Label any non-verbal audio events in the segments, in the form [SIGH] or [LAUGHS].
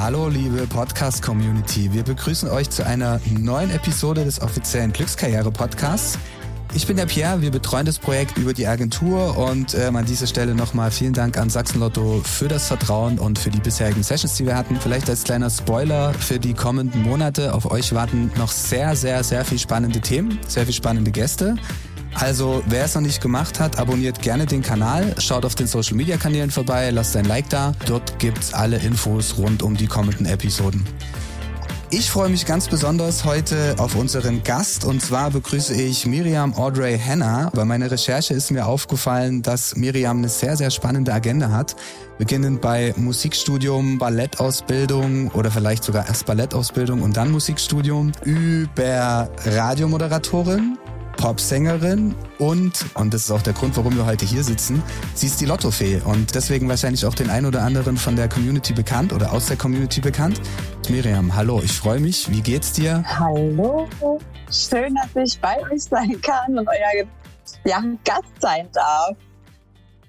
Hallo liebe Podcast-Community, wir begrüßen euch zu einer neuen Episode des offiziellen Glückskarriere-Podcasts. Ich bin der Pierre, wir betreuen das Projekt über die Agentur und ähm, an dieser Stelle nochmal vielen Dank an Sachsenlotto für das Vertrauen und für die bisherigen Sessions, die wir hatten. Vielleicht als kleiner Spoiler für die kommenden Monate. Auf euch warten noch sehr, sehr, sehr viel spannende Themen, sehr viel spannende Gäste. Also, wer es noch nicht gemacht hat, abonniert gerne den Kanal, schaut auf den Social Media Kanälen vorbei, lasst ein Like da. Dort gibt's alle Infos rund um die kommenden Episoden. Ich freue mich ganz besonders heute auf unseren Gast und zwar begrüße ich Miriam Audrey Hanna. Bei meiner Recherche ist mir aufgefallen, dass Miriam eine sehr, sehr spannende Agenda hat. Beginnend bei Musikstudium, Ballettausbildung oder vielleicht sogar erst Ballettausbildung und dann Musikstudium, über Radiomoderatorin, Popsängerin und, und das ist auch der Grund, warum wir heute hier sitzen, sie ist die Lottofee und deswegen wahrscheinlich auch den ein oder anderen von der Community bekannt oder aus der Community bekannt. Miriam, hallo, ich freue mich. Wie geht's dir? Hallo, schön, dass ich bei euch sein kann und euer ja, Gast sein darf.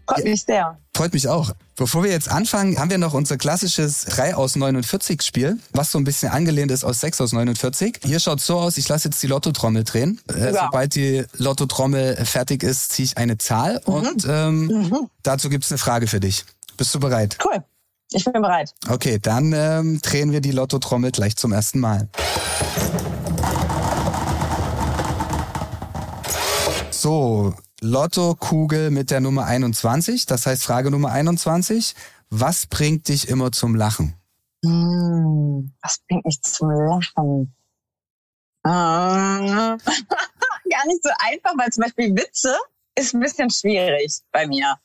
Freut mich sehr. Freut mich auch. Bevor wir jetzt anfangen, haben wir noch unser klassisches 3 aus 49 Spiel, was so ein bisschen angelehnt ist aus 6 aus 49. Hier schaut so aus, ich lasse jetzt die Lottotrommel drehen. Äh, ja. Sobald die Lottotrommel fertig ist, ziehe ich eine Zahl mhm. und ähm, mhm. dazu gibt es eine Frage für dich. Bist du bereit? Cool. Ich bin bereit. Okay, dann ähm, drehen wir die Lottotrommel gleich zum ersten Mal. So, Lottokugel mit der Nummer 21. Das heißt Frage Nummer 21. Was bringt dich immer zum Lachen? Hm, was bringt mich zum Lachen? Ah, [LAUGHS] gar nicht so einfach, weil zum Beispiel Witze ist ein bisschen schwierig bei mir.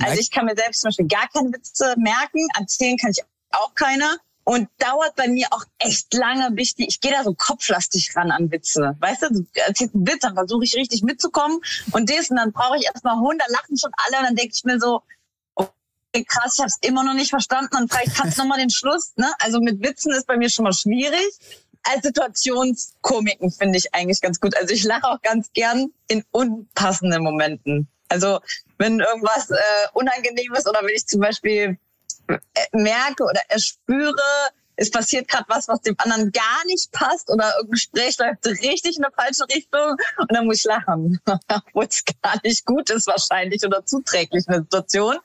Also ich kann mir selbst zum Beispiel gar keine Witze merken, erzählen kann ich auch keine und dauert bei mir auch echt lange, bis die, ich gehe da so kopflastig ran an Witze. Weißt du, du erzählst einen Witz, dann versuche ich richtig mitzukommen und das und dann brauche ich erstmal 100, lachen schon alle und dann denke ich mir so, okay, krass, ich habe es immer noch nicht verstanden und vielleicht kannst du [LAUGHS] nochmal den Schluss. Ne? Also mit Witzen ist bei mir schon mal schwierig. Als Situationskomiken finde ich eigentlich ganz gut. Also ich lache auch ganz gern in unpassenden Momenten. Also wenn irgendwas äh, unangenehm ist oder wenn ich zum Beispiel merke oder erspüre, es passiert gerade was, was dem anderen gar nicht passt oder irgendein Gespräch läuft richtig in eine falsche Richtung und dann muss ich lachen, [LAUGHS] obwohl es gar nicht gut ist wahrscheinlich oder zuträglich in der Situation.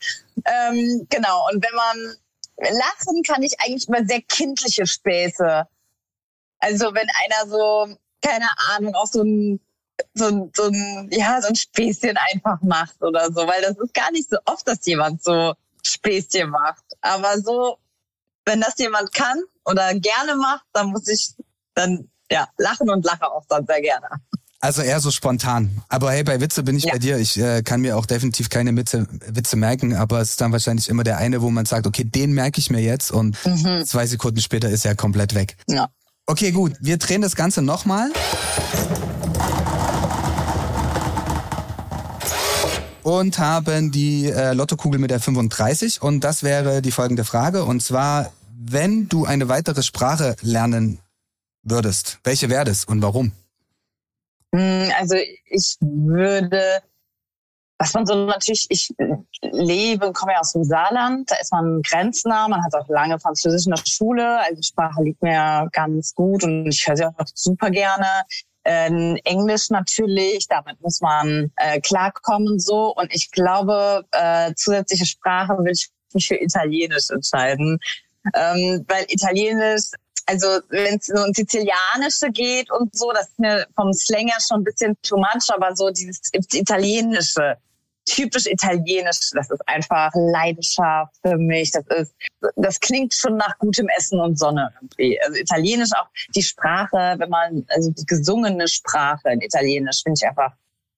Ähm, genau, und wenn man lachen kann ich eigentlich über sehr kindliche Späße. Also wenn einer so, keine Ahnung, auch so ein so ein, so ein, ja, so ein Späßchen einfach macht oder so, weil das ist gar nicht so oft, dass jemand so Späßchen macht. Aber so, wenn das jemand kann oder gerne macht, dann muss ich dann ja lachen und lache auch dann sehr gerne. Also eher so spontan. Aber hey, bei Witze bin ich ja. bei dir. Ich äh, kann mir auch definitiv keine Witze, Witze merken, aber es ist dann wahrscheinlich immer der eine, wo man sagt, okay, den merke ich mir jetzt und mhm. zwei Sekunden später ist er komplett weg. Ja. Okay, gut. Wir drehen das Ganze nochmal. Und haben die äh, Lottokugel mit der 35. Und das wäre die folgende Frage. Und zwar, wenn du eine weitere Sprache lernen würdest, welche wäre das und warum? Hm, also ich würde, was man so natürlich, ich lebe komme ja aus dem Saarland, da ist man grenznah, man hat auch lange Französisch in der Schule, also die Sprache liegt mir ganz gut und ich höre sie auch super gerne. Ähm, Englisch natürlich, damit muss man äh, klarkommen so. Und ich glaube, äh, zusätzliche Sprache will ich mich für Italienisch entscheiden. Ähm, weil Italienisch, also wenn es so ins Sizilianische geht und so, das ist mir vom Slang her schon ein bisschen too much, aber so dieses Italienische, typisch italienisch. Das ist einfach Leidenschaft für mich. Das ist, das klingt schon nach gutem Essen und Sonne irgendwie. Also italienisch auch die Sprache, wenn man, also die gesungene Sprache in Italienisch finde ich einfach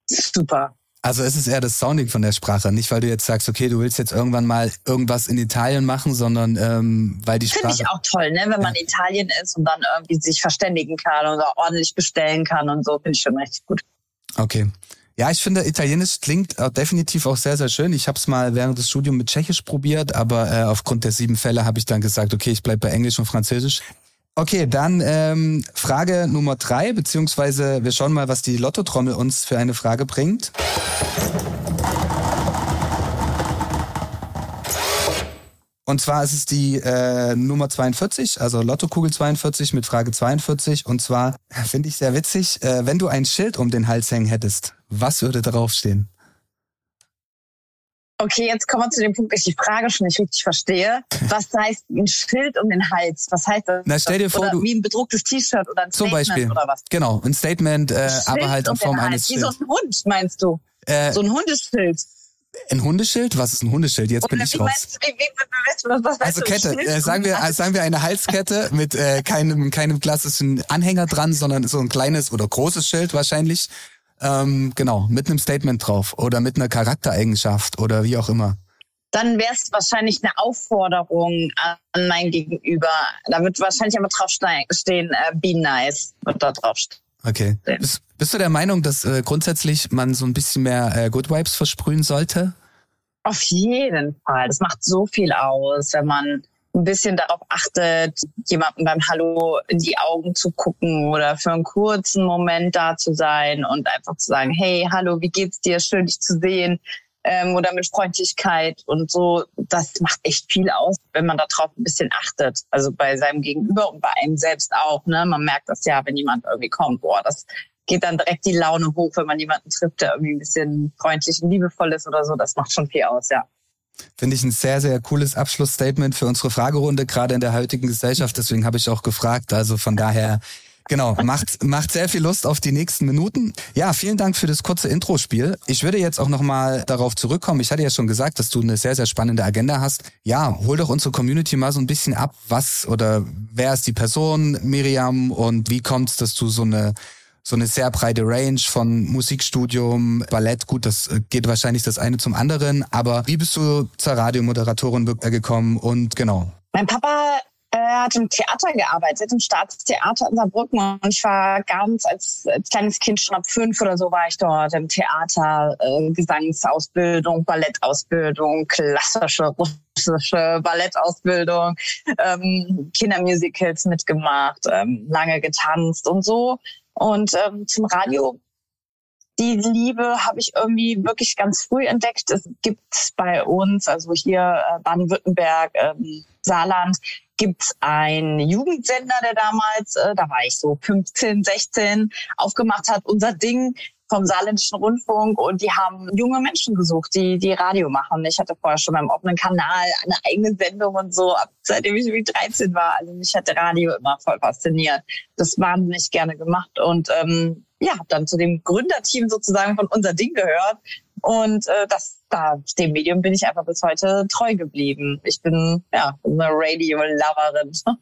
super. Also es ist eher das Sounding von der Sprache, nicht weil du jetzt sagst, okay, du willst jetzt irgendwann mal irgendwas in Italien machen, sondern ähm, weil die Sprache... Finde ich auch toll, ne? wenn man ja. Italien ist und dann irgendwie sich verständigen kann oder ordentlich bestellen kann und so, finde ich schon richtig gut. Okay. Ja, ich finde, Italienisch klingt äh, definitiv auch sehr, sehr schön. Ich habe es mal während des Studiums mit Tschechisch probiert, aber äh, aufgrund der sieben Fälle habe ich dann gesagt, okay, ich bleibe bei Englisch und Französisch. Okay, dann ähm, Frage Nummer drei, beziehungsweise wir schauen mal, was die Lottotrommel uns für eine Frage bringt. Und zwar ist es die äh, Nummer 42, also Lottokugel 42 mit Frage 42. Und zwar [LAUGHS] finde ich sehr witzig, äh, wenn du ein Schild um den Hals hängen hättest, was würde draufstehen? Okay, jetzt kommen wir zu dem Punkt, dass ich die Frage schon nicht richtig verstehe. [LAUGHS] Was heißt ein Schild um den Hals? Was heißt das? Na, stell dir vor, oder du, wie ein bedrucktes T-Shirt oder ein zum Statement Beispiel, oder was? Genau, ein Statement, äh, Ein aber halt in um Form Hals. eines Wie so Schilds. ein Hund, meinst du? Äh, So ein Hundeschild. Ein Hundeschild? Was ist ein Hundeschild? Jetzt bin Oder ich wie raus. meinst wie, wie, was, was, Also Kette, äh, sagen wir, Hals? äh, sagen wir eine Halskette [LAUGHS] mit äh, keinem, keinem klassischen Anhänger dran, sondern so ein kleines oder großes Schild wahrscheinlich. Ähm, genau, mit einem Statement drauf oder mit einer Charaktereigenschaft oder wie auch immer. Dann wäre es wahrscheinlich eine Aufforderung an mein Gegenüber. Da wird wahrscheinlich aber drauf ste- stehen, äh, be nice, wird da drauf stehen. Okay. Bist, bist du der Meinung, dass äh, grundsätzlich man so ein bisschen mehr äh, Good Vibes versprühen sollte? Auf jeden Fall. Das macht so viel aus, wenn man ein bisschen darauf achtet, jemandem beim Hallo in die Augen zu gucken oder für einen kurzen Moment da zu sein und einfach zu sagen, hey, hallo, wie geht's dir? Schön, dich zu sehen. Ähm, oder mit Freundlichkeit und so. Das macht echt viel aus, wenn man darauf ein bisschen achtet. Also bei seinem Gegenüber und bei einem selbst auch. Ne? Man merkt das ja, wenn jemand irgendwie kommt. Boah, das geht dann direkt die Laune hoch, wenn man jemanden trifft, der irgendwie ein bisschen freundlich und liebevoll ist oder so. Das macht schon viel aus, ja. Finde ich ein sehr, sehr cooles Abschlussstatement für unsere Fragerunde, gerade in der heutigen Gesellschaft. Deswegen habe ich auch gefragt. Also von daher, genau, macht, macht sehr viel Lust auf die nächsten Minuten. Ja, vielen Dank für das kurze Intro-Spiel. Ich würde jetzt auch nochmal darauf zurückkommen. Ich hatte ja schon gesagt, dass du eine sehr, sehr spannende Agenda hast. Ja, hol doch unsere Community mal so ein bisschen ab. Was oder wer ist die Person, Miriam, und wie kommt es, dass du so eine so eine sehr breite Range von Musikstudium, Ballett, gut, das geht wahrscheinlich das eine zum anderen, aber wie bist du zur Radiomoderatorin äh, gekommen und genau. Mein Papa äh, hat im Theater gearbeitet, im Staatstheater in Saarbrücken. Und ich war ganz als, als kleines Kind, schon ab fünf oder so, war ich dort im Theater, äh, Gesangsausbildung, Ballettausbildung, klassische russische Ballettausbildung, ähm, Kindermusicals mitgemacht, ähm, lange getanzt und so. Und ähm, zum Radio die Liebe habe ich irgendwie wirklich ganz früh entdeckt. Es gibt bei uns, also hier äh, Baden-Württemberg, ähm, Saarland, gibt's einen Jugendsender, der damals, äh, da war ich so 15, 16, aufgemacht hat, unser Ding vom Saarländischen Rundfunk und die haben junge Menschen gesucht, die die Radio machen. Ich hatte vorher schon beim offenen Kanal eine eigene Sendung und so, ab seitdem ich wie 13 war. Also mich hat Radio immer voll fasziniert. Das wahnsinnig gerne gemacht und ähm, ja, hab dann zu dem Gründerteam sozusagen von unser Ding gehört und äh, das da dem Medium bin ich einfach bis heute treu geblieben. Ich bin ja eine Radio-Loverin. [LAUGHS]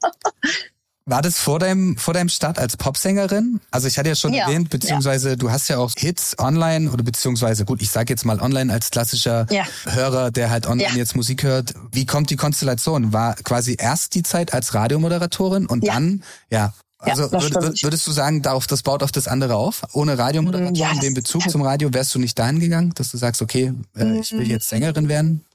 War das vor deinem, vor deinem Start als Popsängerin? Also ich hatte ja schon Ja, erwähnt, beziehungsweise du hast ja auch Hits online oder beziehungsweise gut, ich sage jetzt mal online als klassischer Ja. Hörer, der halt online Ja. jetzt Musik hört. Wie kommt die Konstellation? War quasi erst die Zeit als Radiomoderatorin und Ja. dann, ja. Ja, Also das würd, würdest du sagen, darauf, das baut auf das andere auf? Ohne Radiomoderatorin, Ja, den Bezug zum Radio, wärst du nicht dahin gegangen, dass du sagst, okay, äh, ich will jetzt Sängerin werden?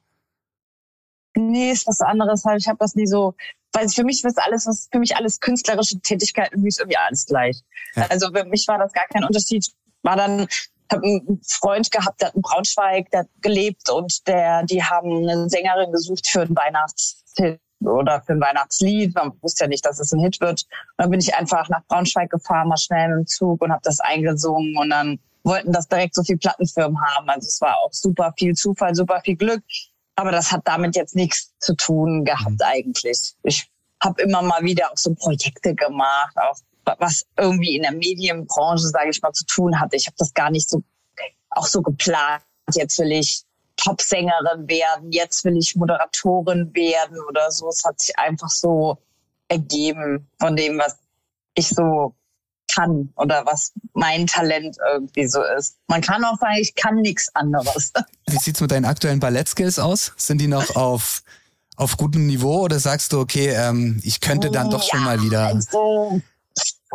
Nee, ist was anderes. Ich habe das nie so, weil für mich ist alles, was für mich alles künstlerische Tätigkeit irgendwie ist irgendwie alles gleich. Ja. Also für mich war das gar kein Unterschied. War dann habe einen Freund gehabt, der hat in Braunschweig, der hat gelebt und der, die haben eine Sängerin gesucht für einen Weihnachtshit oder für ein Weihnachtslied. Man wusste ja nicht, dass es ein Hit wird. Und dann bin ich einfach nach Braunschweig gefahren, mal schnell mit dem Zug und habe das eingesungen und dann wollten das direkt so viel Plattenfirmen haben. Also es war auch super viel Zufall, super viel Glück. Aber das hat damit jetzt nichts zu tun gehabt eigentlich. Ich habe immer mal wieder auch so Projekte gemacht, auch was irgendwie in der Medienbranche, sage ich mal, zu tun hatte. Ich habe das gar nicht so auch so geplant. Jetzt will ich Popsängerin werden, jetzt will ich Moderatorin werden oder so. Es hat sich einfach so ergeben von dem, was ich so kann oder was mein Talent irgendwie so ist. Man kann auch sagen, ich kann nichts anderes. [LAUGHS] Wie sieht's mit deinen aktuellen Ballettskills aus? Sind die noch auf, auf gutem Niveau oder sagst du, okay, ähm, ich könnte dann doch schon mal wieder. Also,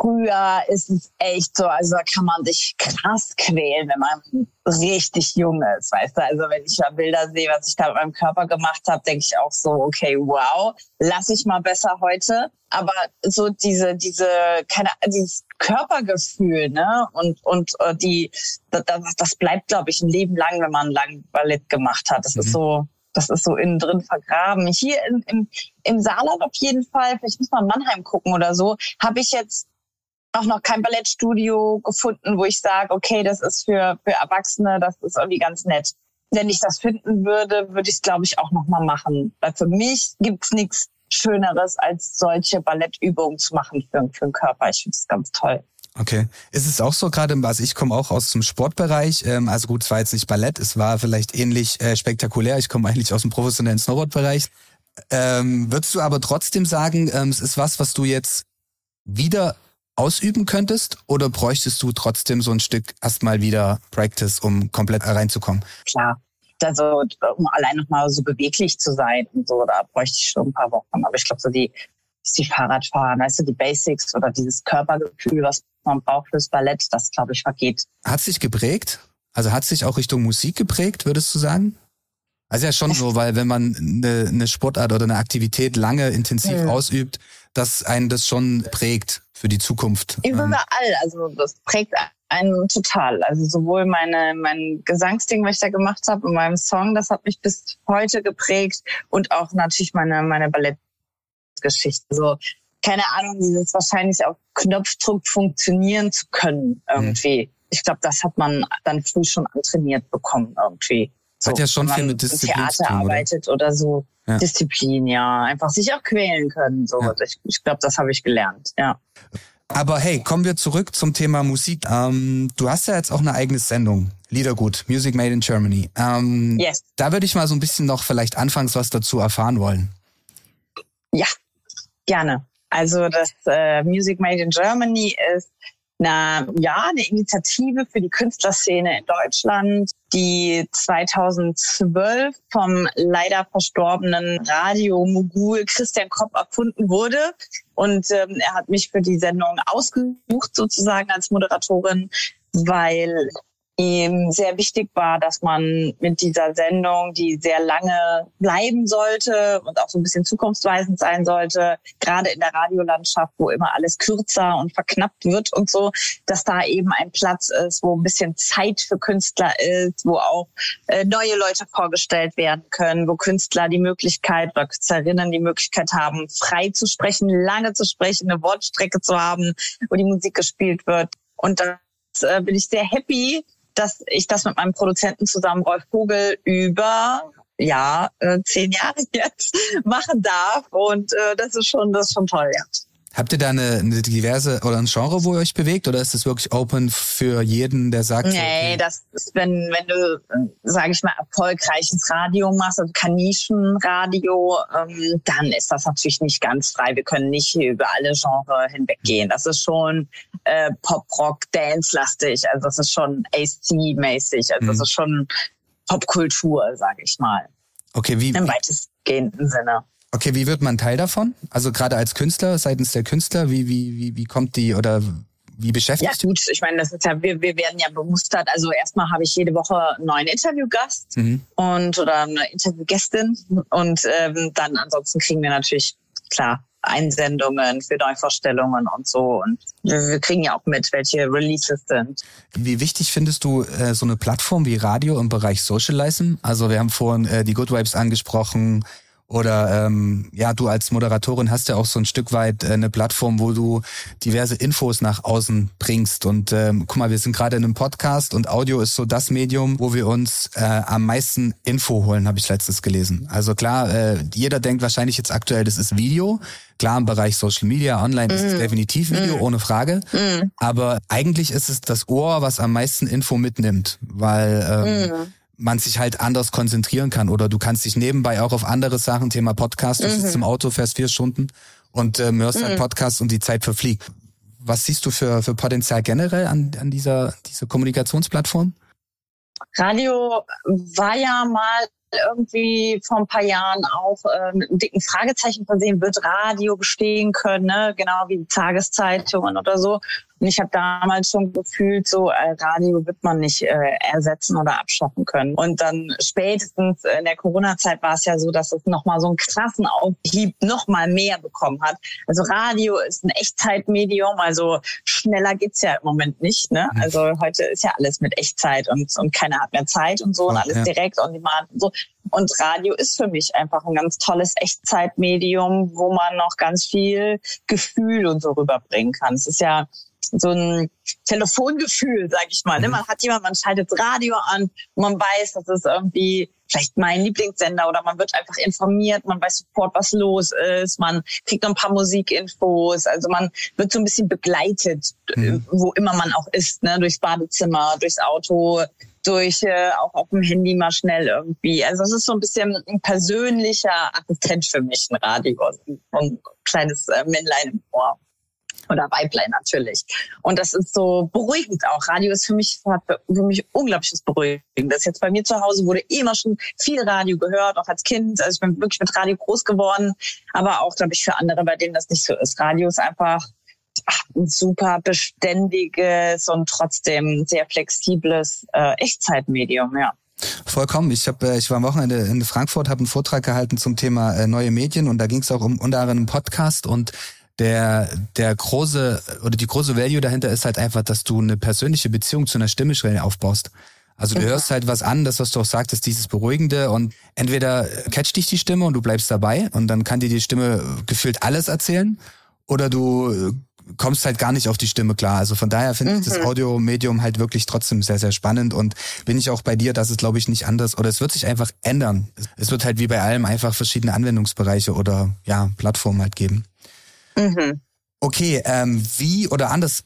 früher ist es echt so, also da kann man sich krass quälen, wenn man richtig jung ist, weißt du? Also wenn ich da Bilder sehe, was ich da mit meinem Körper gemacht habe, denke ich auch so, okay, wow, lass ich mal besser heute. Aber so diese, diese, keine, dieses Körpergefühl, ne? Und und äh, die, das, das bleibt, glaube ich, ein Leben lang, wenn man lang Ballett gemacht hat. Das Mhm. ist so, das ist so innen drin vergraben. Hier in, im, im Saarland auf jeden Fall, vielleicht muss man Mannheim gucken oder so, habe ich jetzt auch noch kein Ballettstudio gefunden, wo ich sage, okay, das ist für, für Erwachsene, das ist irgendwie ganz nett. Wenn ich das finden würde, würde ich es, glaube ich, auch nochmal machen. Weil für mich gibt's nichts Schöneres, als solche Ballettübungen zu machen für, für den Körper. Ich finde es ganz toll. Okay. Ist es auch so gerade, also ich komme auch aus dem Sportbereich, ähm, also gut, es war jetzt nicht Ballett, es war vielleicht ähnlich äh, spektakulär, ich komme eigentlich aus dem professionellen Snowboardbereich. Ähm, würdest du aber trotzdem sagen, ähm, es ist was, was du jetzt wieder ausüben könntest oder bräuchtest du trotzdem so ein Stück erstmal wieder Practice, um komplett reinzukommen? Klar. Also um allein nochmal so beweglich zu sein und so, da bräuchte ich schon ein paar Wochen. Aber ich glaube, so die, die Fahrradfahren, weißt du, die Basics oder dieses Körpergefühl, was man braucht fürs Ballett, das glaube ich vergeht. Hat sich geprägt? Also hat sich auch Richtung Musik geprägt, würdest du sagen? Also ja schon so, weil wenn man eine, eine Sportart oder eine Aktivität lange intensiv mhm. ausübt, dass einen das schon prägt für die Zukunft. Überall, also das prägt einen total. Also sowohl meine mein Gesangsding, was ich da gemacht habe, in meinem Song, das hat mich bis heute geprägt und auch natürlich meine meine Ballettgeschichte. So keine Ahnung, dieses wahrscheinlich auf Knopfdruck funktionieren zu können irgendwie. Mhm. Ich glaube, das hat man dann früh schon antrainiert bekommen irgendwie. So, Hat ja schon viel mit Disziplin Theater zu tun, oder? arbeitet oder so. Ja. Disziplin, ja. Einfach sich auch quälen können. So. Ja. Ich, ich glaube, das habe ich gelernt, ja. Aber hey, kommen wir zurück zum Thema Musik. Ähm, du hast ja jetzt auch eine eigene Sendung, Liedergut, Music Made in Germany. Ähm, yes. Da würde ich mal so ein bisschen noch vielleicht anfangs was dazu erfahren wollen. Ja, gerne. Also das äh, Music Made in Germany ist eine, ja, eine Initiative für die Künstlerszene in Deutschland, die 2012 vom leider verstorbenen Radiomogul Christian Kopp erfunden wurde. Und ähm, er hat mich für die Sendung ausgesucht, sozusagen als Moderatorin, weil ihm sehr wichtig war, dass man mit dieser Sendung, die sehr lange bleiben sollte und auch so ein bisschen zukunftsweisend sein sollte, gerade in der Radiolandschaft, wo immer alles kürzer und verknappt wird und so, dass da eben ein Platz ist, wo ein bisschen Zeit für Künstler ist, wo auch äh, neue Leute vorgestellt werden können, wo Künstler die Möglichkeit oder Künstlerinnen die Möglichkeit haben, frei zu sprechen, lange zu sprechen, eine Wortstrecke zu haben, wo die Musik gespielt wird. Und das äh, bin ich sehr happy, dass ich das mit meinem Produzenten zusammen, Rolf Vogel, über ja äh, zehn Jahre [LAUGHS] jetzt machen darf. Und äh, das ist schon, das ist schon toll, ja. Habt ihr da eine, eine diverse oder ein Genre, wo ihr euch bewegt, oder ist es wirklich open für jeden, der sagt? Nee, okay. das ist, wenn, wenn du, sage ich mal, erfolgreiches Radio machst, also Kanischenradio, ähm, dann ist das natürlich nicht ganz frei. Wir können nicht über alle Genres hinweggehen. Das ist schon äh, Pop-Rock, Dance-lastig, also das ist schon AC-mäßig, also mhm. das ist schon Popkultur, sage ich mal. Okay, wie? Im weitestgehenden Sinne. Okay, wie wird man Teil davon? Also gerade als Künstler, seitens der Künstler, wie, wie, wie, wie kommt die oder wie beschäftigt? Ja gut, ich meine, das ist ja, wir, wir werden ja bemustert. Also erstmal habe ich jede Woche einen neuen Interviewgast mhm. und oder eine Interviewgästin und ähm, dann ansonsten kriegen wir natürlich klar Einsendungen für Neuvorstellungen und so. Und wir, wir kriegen ja auch mit, welche Releases sind. Wie wichtig findest du äh, so eine Plattform wie Radio im Bereich Socializing? Also wir haben vorhin äh, die Good Vibes angesprochen oder ähm, ja, du als Moderatorin hast ja auch so ein Stück weit äh, eine Plattform, wo du diverse Infos nach außen bringst. Und ähm, guck mal, wir sind gerade in einem Podcast und Audio ist so das Medium, wo wir uns äh, am meisten Info holen, habe ich letztes gelesen. Also klar, äh, jeder denkt wahrscheinlich jetzt aktuell, das ist Video. Klar, im Bereich Social Media, online mm. ist es definitiv Video, mm. ohne Frage. Mm. Aber eigentlich ist es das Ohr, was am meisten Info mitnimmt, weil ähm, mhm man sich halt anders konzentrieren kann oder du kannst dich nebenbei auch auf andere Sachen, Thema Podcast, du mhm. sitzt im Auto, fährst vier Stunden und ähm, hörst mhm. einen Podcast und die Zeit verfliegt. Was siehst du für, für Potenzial generell an, an dieser, dieser Kommunikationsplattform? Radio war ja mal irgendwie vor ein paar Jahren auch äh, mit einem dicken Fragezeichen versehen, wird Radio bestehen können, ne? genau wie Tageszeitungen oder so. Und ich habe damals schon gefühlt, so äh, Radio wird man nicht äh, ersetzen oder abschaffen können. Und dann spätestens in der Corona-Zeit war es ja so, dass es nochmal so einen krassen Aufhieb nochmal mehr bekommen hat. Also Radio ist ein Echtzeitmedium, also schneller geht's ja im Moment nicht. Ne? Mhm. Also heute ist ja alles mit Echtzeit und, und keiner hat mehr Zeit und so und alles ja. direkt on demand und so. Und Radio ist für mich einfach ein ganz tolles Echtzeitmedium, wo man noch ganz viel Gefühl und so rüberbringen kann. Es ist ja so ein Telefongefühl, sag ich mal. Ne? Mhm. Man hat jemand, man schaltet Radio an und man weiß, das ist irgendwie vielleicht mein Lieblingssender oder man wird einfach informiert, man weiß sofort, was los ist, man kriegt noch ein paar Musikinfos, also man wird so ein bisschen begleitet, mhm. wo immer man auch ist, ne? durchs Badezimmer, durchs Auto, durch äh, auch auf dem Handy mal schnell irgendwie. Also es ist so ein bisschen ein persönlicher Assistent für mich, ein Radio, ein kleines äh, Männlein im Ohr oder Weiblein natürlich. Und das ist so beruhigend auch. Radio ist für mich, für mich unglaubliches Beruhigend. Das jetzt bei mir zu Hause wurde immer schon viel Radio gehört, auch als Kind. Also ich bin wirklich mit Radio groß geworden, aber auch, glaube ich, für andere, bei denen das nicht so ist. Radio ist einfach ein super beständiges und trotzdem sehr flexibles äh, Echtzeitmedium, ja. Vollkommen. Ich habe, äh, ich war am Wochenende in Frankfurt, habe einen Vortrag gehalten zum Thema äh, neue Medien und da ging es auch um unter anderem Podcast und der, der große oder die große Value dahinter ist halt einfach, dass du eine persönliche Beziehung zu einer Stimme schnell aufbaust. Also du hörst halt was an, das, was du auch sagtest, dieses Beruhigende und entweder catcht dich die Stimme und du bleibst dabei und dann kann dir die Stimme gefühlt alles erzählen oder du kommst halt gar nicht auf die Stimme klar. Also von daher finde mhm. ich das mhm. Audiomedium halt wirklich trotzdem sehr, sehr spannend und bin ich auch bei dir, dass es glaube ich nicht anders oder es wird sich einfach ändern. Es wird halt wie bei allem einfach verschiedene Anwendungsbereiche oder ja, Plattformen halt geben. Mhm. Okay, ähm, wie oder anders,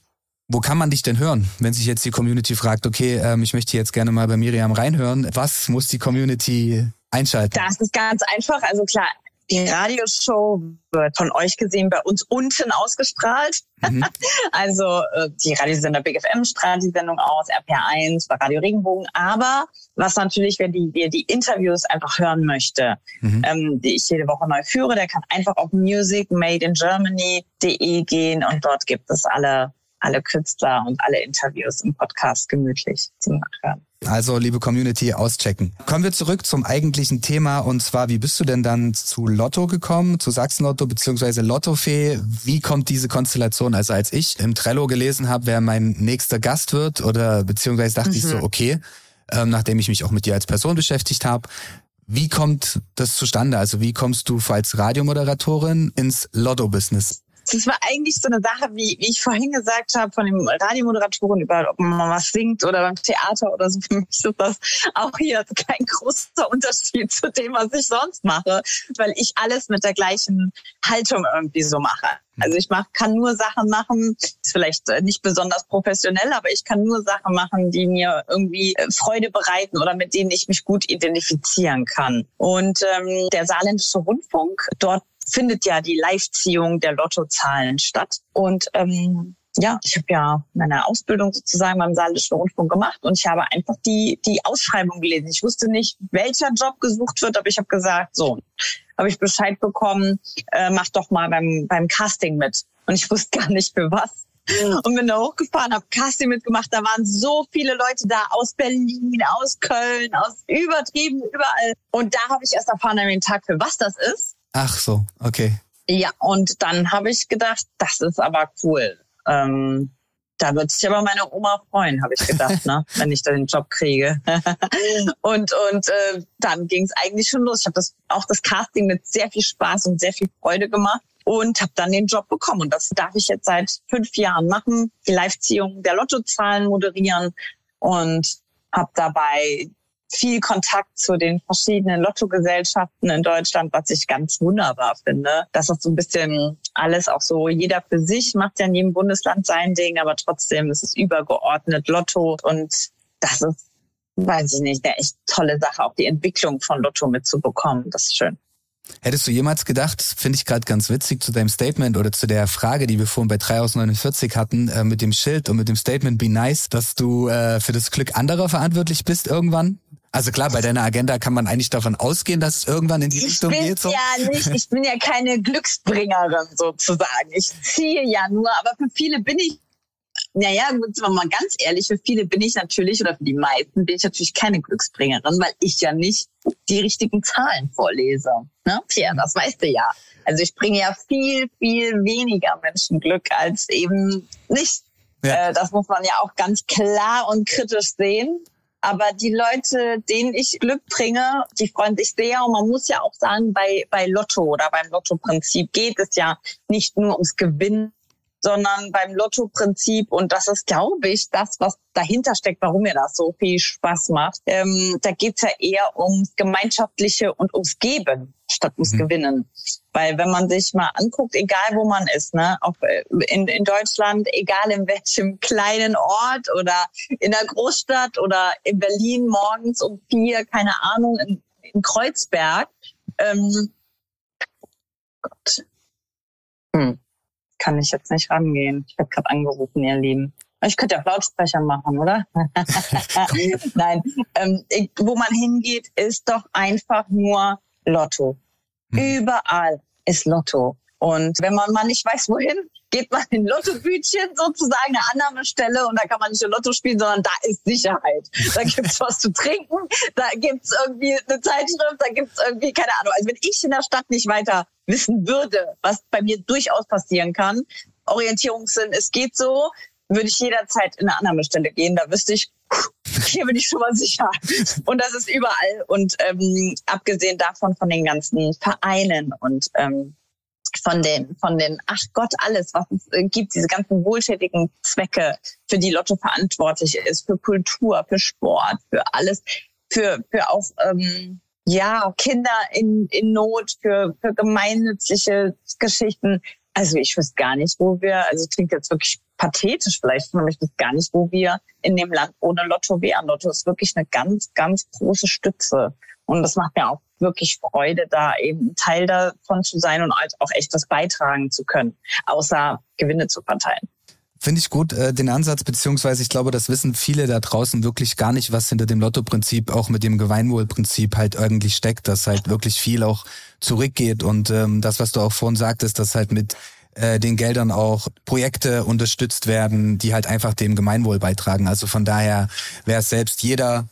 wo kann man dich denn hören, wenn sich jetzt die Community fragt, okay, ähm, ich möchte jetzt gerne mal bei Miriam reinhören, was muss die Community einschalten? Das ist ganz einfach. Also klar, die Radioshow wird von euch gesehen bei uns unten ausgestrahlt. Mhm. [LAUGHS] Also äh, die Radiosender Big FM strahlt die Sendung aus, RPR1 bei Radio Regenbogen. Aber was natürlich, wenn die, wer die Interviews einfach hören möchte, mhm. ähm, die ich jede Woche neu führe, der kann einfach auf musicmadeingermany.de gehen und dort gibt es alle alle Künstler und alle Interviews im Podcast gemütlich zum Nachhören. Also, liebe Community, auschecken. Kommen wir zurück zum eigentlichen Thema und zwar, wie bist du denn dann zu Lotto gekommen, zu Sachsen-Lotto beziehungsweise Lottofee? Wie kommt diese Konstellation? Also, als ich im Trello gelesen habe, wer mein nächster Gast wird oder beziehungsweise dachte mhm. ich so, mhm. okay, ähm, nachdem ich mich auch mit dir als Person beschäftigt habe, wie kommt das zustande? Also, wie kommst du als Radiomoderatorin ins Lotto-Business? Das war eigentlich so eine Sache, wie, wie ich vorhin gesagt habe, von den Radiomoderatoren über, ob man was singt oder beim Theater oder so. [LAUGHS] Für mich ist das auch hier kein großer Unterschied zu dem, was ich sonst mache, weil ich alles mit der gleichen Haltung irgendwie so mache. Also ich mach, kann nur Sachen machen, ist vielleicht äh, nicht besonders professionell, aber ich kann nur Sachen machen, die mir irgendwie äh, Freude bereiten oder mit denen ich mich gut identifizieren kann. Und ähm, der Saarländische Rundfunk, dort findet ja die Live-Ziehung der Lottozahlen statt. Und ähm, ja, ich habe ja meine Ausbildung sozusagen beim Saarländischen Rundfunk gemacht und ich habe einfach die, die Ausschreibung gelesen. Ich wusste nicht, welcher Job gesucht wird, aber ich habe gesagt, so, habe ich Bescheid bekommen, äh, mach doch mal beim, beim Casting mit. Und ich wusste [LAUGHS] gar nicht für was. Und bin da hochgefahren, habe Casting mitgemacht. Da waren so viele Leute da aus Berlin, aus Köln, aus übertrieben, überall. Und da habe ich erst erfahren an dem Tag, für was das ist. Ach so, okay. Ja, und dann habe ich gedacht, das ist aber cool. Ähm, da wird sich aber meine Oma freuen, habe ich gedacht, ne, [LAUGHS] wenn ich da den Job kriege. [LAUGHS] und und äh, dann ging es eigentlich schon los. Ich habe das auch das Casting mit sehr viel Spaß und sehr viel Freude gemacht und habe dann den Job bekommen. Und das darf ich jetzt seit fünf Jahren machen, die Live-Ziehung der Lottozahlen moderieren und habe dabei viel Kontakt zu den verschiedenen Lottogesellschaften in Deutschland, was ich ganz wunderbar finde. Das ist so ein bisschen alles auch so, jeder für sich macht ja in jedem Bundesland sein Ding, aber trotzdem ist es übergeordnet Lotto und das ist, weiß ich nicht, eine echt tolle Sache, auch die Entwicklung von Lotto mitzubekommen. Das ist schön. Hättest du jemals gedacht, finde ich gerade ganz witzig zu deinem Statement oder zu der Frage, die wir vorhin bei 3 aus 49 hatten, äh, mit dem Schild und mit dem Statement Be Nice, dass du äh, für das Glück anderer verantwortlich bist irgendwann? Also klar, bei deiner Agenda kann man eigentlich davon ausgehen, dass es irgendwann in die ich Richtung geht. So. Ja, nicht, ich bin ja keine Glücksbringerin sozusagen. Ich ziehe ja nur, aber für viele bin ich naja, gut, wenn man ganz ehrlich, für viele bin ich natürlich, oder für die meisten bin ich natürlich keine Glücksbringerin, weil ich ja nicht die richtigen Zahlen vorlese. Ne? Tja, das weißt du ja. Also ich bringe ja viel, viel weniger Menschen Glück als eben nicht. Ja. Äh, das muss man ja auch ganz klar und kritisch sehen. Aber die Leute, denen ich Glück bringe, die freuen sich sehr. Und man muss ja auch sagen, bei, bei Lotto oder beim Lotto-Prinzip geht es ja nicht nur ums Gewinnen sondern beim Lotto-Prinzip. Und das ist, glaube ich, das, was dahinter steckt, warum mir das so viel Spaß macht. Ähm, da geht's ja eher ums Gemeinschaftliche und ums Geben statt ums mhm. Gewinnen. Weil wenn man sich mal anguckt, egal wo man ist, ne, auch äh, in, in Deutschland, egal in welchem kleinen Ort oder in der Großstadt oder in Berlin morgens um vier, keine Ahnung, in, in Kreuzberg, ähm, Gott. Hm kann ich jetzt nicht rangehen. Ich werde gerade angerufen, ihr Lieben. Ich könnte ja Lautsprecher machen, oder? [LAUGHS] [LAUGHS] Nein, ähm, ich, wo man hingeht, ist doch einfach nur Lotto. Hm. Überall ist Lotto. Und wenn man mal nicht weiß, wohin, geht man in Lottobütchen sozusagen eine Annahmestelle und da kann man nicht nur Lotto spielen, sondern da ist Sicherheit. Da gibt's was zu trinken, da gibt's irgendwie eine Zeitschrift, da gibt's irgendwie, keine Ahnung. Also wenn ich in der Stadt nicht weiter wissen würde, was bei mir durchaus passieren kann. Orientierungssinn, es geht so, würde ich jederzeit in eine Annahmestelle gehen. Da wüsste ich, hier bin ich schon mal sicher. Und das ist überall. Und ähm, abgesehen davon von den ganzen Vereinen und ähm, von den, von den, ach Gott, alles, was es äh, gibt, diese ganzen wohltätigen Zwecke, für die Lotto verantwortlich ist, für Kultur, für Sport, für alles, für, für auch ähm, ja, Kinder in, in Not, für, für gemeinnützliche Geschichten. Also ich wüsste gar nicht, wo wir, also klingt jetzt wirklich pathetisch vielleicht, ich wüsste gar nicht, wo wir in dem Land ohne Lotto wären. Lotto ist wirklich eine ganz, ganz große Stütze. Und das macht mir auch wirklich Freude, da eben Teil davon zu sein und halt auch echt was beitragen zu können, außer Gewinne zu verteilen. Finde ich gut, äh, den Ansatz, beziehungsweise ich glaube, das wissen viele da draußen wirklich gar nicht, was hinter dem Lotto-Prinzip, auch mit dem Gemeinwohl-Prinzip halt irgendwie steckt, dass halt wirklich viel auch zurückgeht und ähm, das, was du auch vorhin sagtest, dass halt mit äh, den Geldern auch Projekte unterstützt werden, die halt einfach dem Gemeinwohl beitragen. Also von daher wäre es selbst jeder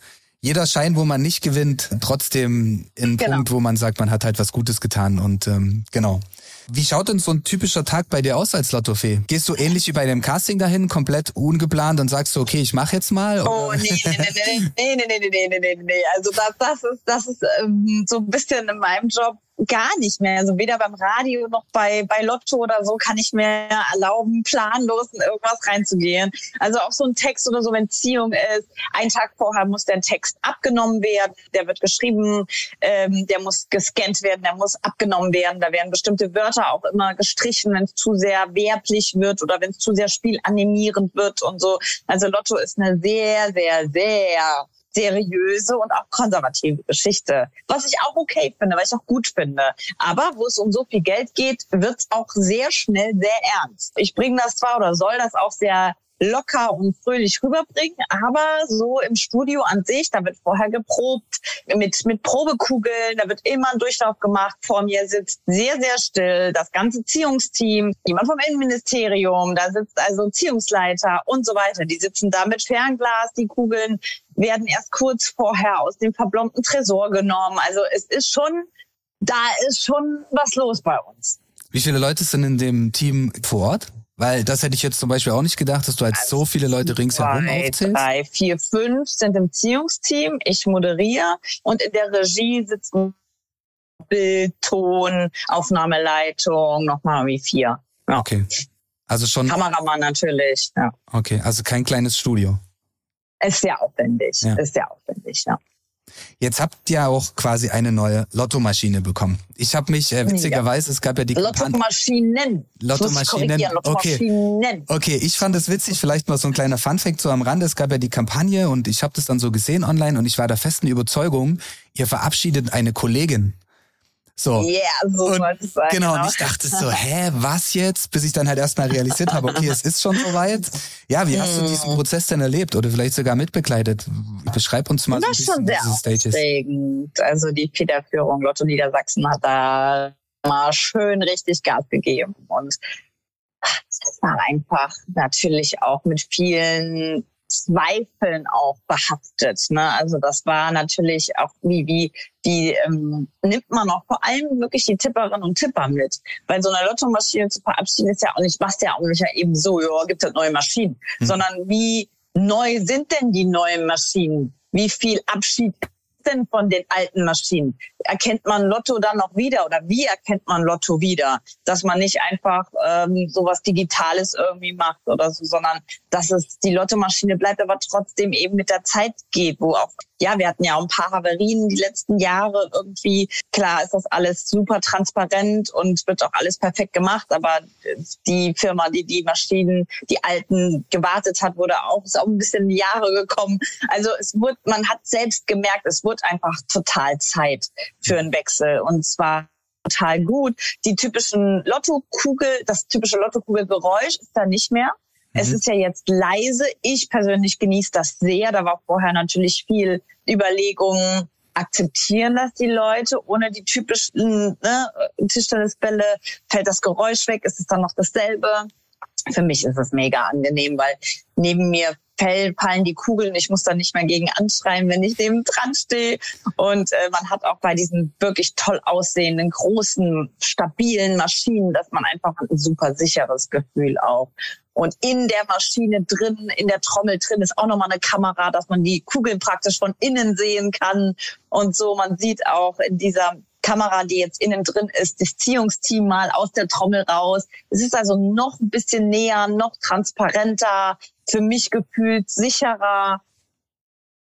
jeder Schein, wo man nicht gewinnt, trotzdem ein genau. Punkt, wo man sagt, man hat halt was Gutes getan und ähm, genau. Wie schaut denn so ein typischer Tag bei dir aus als Lottofee? Gehst du ähnlich wie bei dem Casting dahin, komplett ungeplant und sagst du, okay, ich mache jetzt mal? Oh, nee, nee, nee, nee, nee, nee, nee, nee, nee, nee. Also das, das ist, das ist ähm, so ein bisschen in meinem Job gar nicht mehr. Also weder beim Radio noch bei, bei Lotto oder so kann ich mir erlauben, planlos in irgendwas reinzugehen. Also auch so ein Text oder so, wenn Ziehung ist, ein Tag vorher muss der Text abgenommen werden, der wird geschrieben, ähm, der muss gescannt werden, der muss abgenommen werden. Da werden bestimmte Wörter auch immer gestrichen, wenn es zu sehr werblich wird oder wenn es zu sehr spielanimierend wird und so. Also Lotto ist eine sehr, sehr, sehr seriöse und auch konservative Geschichte. Was ich auch okay finde, was ich auch gut finde. Aber wo es um so viel Geld geht, wird es auch sehr schnell sehr ernst. Ich bringe das zwar oder soll das auch sehr locker und fröhlich rüberbringen. Aber so im Studio an sich, da wird vorher geprobt mit, mit Probekugeln, da wird immer ein Durchlauf gemacht. Vor mir sitzt sehr, sehr still das ganze Ziehungsteam, jemand vom Innenministerium, da sitzt also ein Ziehungsleiter und so weiter. Die sitzen da mit Fernglas, die Kugeln werden erst kurz vorher aus dem verblombten Tresor genommen. Also es ist schon, da ist schon was los bei uns. Wie viele Leute sind in dem Team vor Ort? Weil das hätte ich jetzt zum Beispiel auch nicht gedacht, dass du halt so viele Leute ringsherum zwei, aufzählst. Drei, vier, fünf sind im Ziehungsteam. Ich moderiere und in der Regie sitzen Bild, Ton, Aufnahmeleitung, nochmal wie vier. Ja. Okay. Also schon. Kameramann natürlich, ja. Okay, also kein kleines Studio. Ist sehr aufwendig. Ja. Ist sehr aufwendig, ja. Jetzt habt ihr auch quasi eine neue Lottomaschine bekommen. Ich habe mich äh, witzigerweise, ja. es gab ja die Lottomaschinen. Lottomaschinen. Okay. Okay, ich fand es witzig, vielleicht mal so ein kleiner Funfact so am Rande. Es gab ja die Kampagne und ich habe das dann so gesehen online und ich war der festen Überzeugung, ihr verabschiedet eine Kollegin. So. Yeah, so und, es sein. Genau, genau, und ich dachte so, [LAUGHS] hä, was jetzt? Bis ich dann halt erstmal realisiert habe, okay, es ist schon soweit. Ja, wie hast du diesen mm. Prozess denn erlebt oder vielleicht sogar mitbegleitet? Beschreib uns mal das so ein bisschen diese Stages. Aufregend. Also die Federführung Lotto Niedersachsen hat da mal schön richtig Gas gegeben und es war einfach natürlich auch mit vielen Zweifeln auch behaftet. Ne? Also das war natürlich auch wie wie die ähm, nimmt man auch vor allem wirklich die Tipperinnen und Tipper mit, weil so eine Lottomaschine zu verabschieden ist ja auch nicht machst ja auch nicht ja eben so, ja gibt es neue Maschinen, hm. sondern wie neu sind denn die neuen Maschinen? Wie viel Abschied denn von den alten Maschinen? Erkennt man Lotto dann noch wieder oder wie erkennt man Lotto wieder? Dass man nicht einfach ähm, sowas Digitales irgendwie macht oder so, sondern dass es die Lottomaschine bleibt, aber trotzdem eben mit der Zeit geht, wo auch ja, wir hatten ja auch ein paar Haverien die letzten Jahre irgendwie. Klar ist das alles super transparent und wird auch alles perfekt gemacht, aber die Firma, die die Maschinen, die alten gewartet hat, wurde auch, ist auch ein bisschen Jahre gekommen. Also es wurde, man hat selbst gemerkt, es wurde einfach total Zeit für einen Wechsel und zwar total gut. Die typischen Lottokugel, das typische Lottokugelgeräusch ist da nicht mehr. Es mhm. ist ja jetzt leise. Ich persönlich genieße das sehr. Da war vorher natürlich viel Überlegung, akzeptieren das die Leute ohne die typischen ne, Tischtennisbälle? Fällt das Geräusch weg? Ist es dann noch dasselbe? Für mich ist es mega angenehm, weil neben mir fallen die Kugeln. Ich muss dann nicht mehr gegen anschreien, wenn ich neben dran stehe. Und äh, man hat auch bei diesen wirklich toll aussehenden, großen, stabilen Maschinen, dass man einfach ein super sicheres Gefühl auch. Und in der Maschine drin, in der Trommel drin ist auch nochmal eine Kamera, dass man die Kugeln praktisch von innen sehen kann. Und so, man sieht auch in dieser Kamera, die jetzt innen drin ist, das Ziehungsteam mal aus der Trommel raus. Es ist also noch ein bisschen näher, noch transparenter, für mich gefühlt sicherer.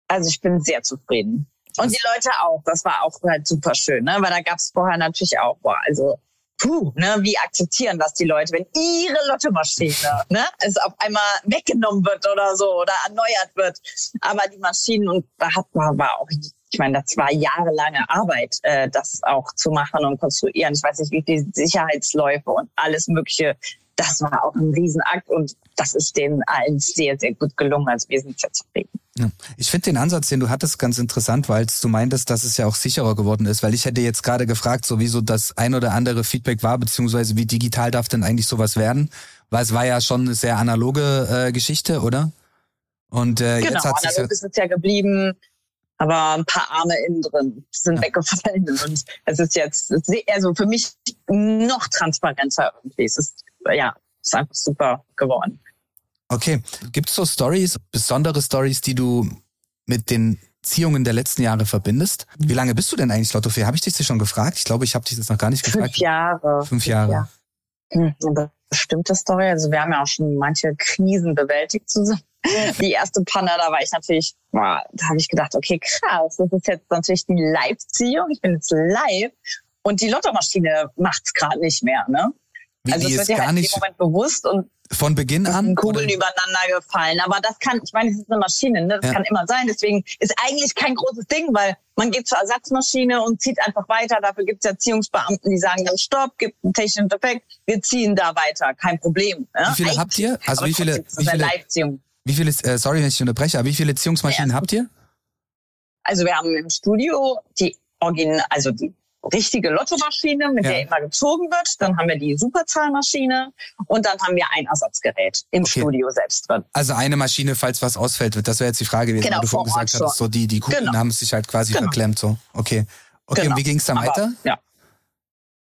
Also ich bin sehr zufrieden. Und die Leute auch. Das war auch halt super schön, ne? Weil da gab es vorher natürlich auch, boah, also puh, ne, wie akzeptieren das die Leute, wenn ihre Lottomaschine [LAUGHS] ne, es auf einmal weggenommen wird oder so oder erneuert wird. Aber die Maschinen, und da hat man war auch, ich meine, das war jahrelange Arbeit, äh, das auch zu machen und konstruieren. Ich weiß nicht, wie viele Sicherheitsläufe und alles Mögliche. Das war auch ein Riesenakt und das ist denen allen sehr, sehr gut gelungen. Also wir sind sehr zufrieden. Ja. Ich finde den Ansatz, den du hattest, ganz interessant, weil du meintest, dass es ja auch sicherer geworden ist. Weil ich hätte jetzt gerade gefragt, so wieso das ein oder andere Feedback war, beziehungsweise wie digital darf denn eigentlich sowas werden? Weil es war ja schon eine sehr analoge äh, Geschichte, oder? Und äh, genau, jetzt hat analog ist es ja geblieben, aber ein paar Arme innen drin sind ja. weggefallen. Und es ist jetzt also für mich noch transparenter irgendwie. Es ist ja, es ist einfach super geworden. Okay. Gibt es so Stories, besondere Stories, die du mit den Ziehungen der letzten Jahre verbindest? Wie lange bist du denn eigentlich Lottofee? Habe ich dich das schon gefragt? Ich glaube, ich habe dich das noch gar nicht gefragt. Fünf Jahre. Fünf Jahre. Ja. Hm, eine bestimmte Story. Also wir haben ja auch schon manche Krisen bewältigt zusammen. [LAUGHS] Die erste Panne, da war ich natürlich, boah, da habe ich gedacht, okay, krass, das ist jetzt natürlich die Live-Ziehung. Ich bin jetzt live und die Lottomaschine macht's gerade nicht mehr, ne? Wie, also es wird dir halt nicht... im Moment bewusst und von Beginn an? Kugeln oder? übereinander gefallen. Aber das kann, ich meine, es ist eine Maschine, ne? das ja. kann immer sein. Deswegen ist eigentlich kein großes Ding, weil man geht zur Ersatzmaschine und zieht einfach weiter. Dafür gibt es Erziehungsbeamten, die sagen, dann stopp, gibt einen technischen Defekt, wir ziehen da weiter, kein Problem. Ja? Wie viele eigentlich. habt ihr? Also wie viele, wie viele, wie viele, äh, sorry, wenn ich unterbreche, aber wie viele Ziehungsmaschinen ja. habt ihr? Also wir haben im Studio die Origin, also die richtige Lottomaschine, mit ja. der immer gezogen wird. Dann haben wir die Superzahlmaschine und dann haben wir ein Ersatzgerät im okay. Studio selbst drin. Also eine Maschine, falls was ausfällt, das wäre jetzt die Frage gewesen, genau, du vorhin gesagt hast, so die, die Kugeln genau. haben sich halt quasi genau. verklemmt. So. Okay. Okay, genau. und wie ging es dann weiter? ja.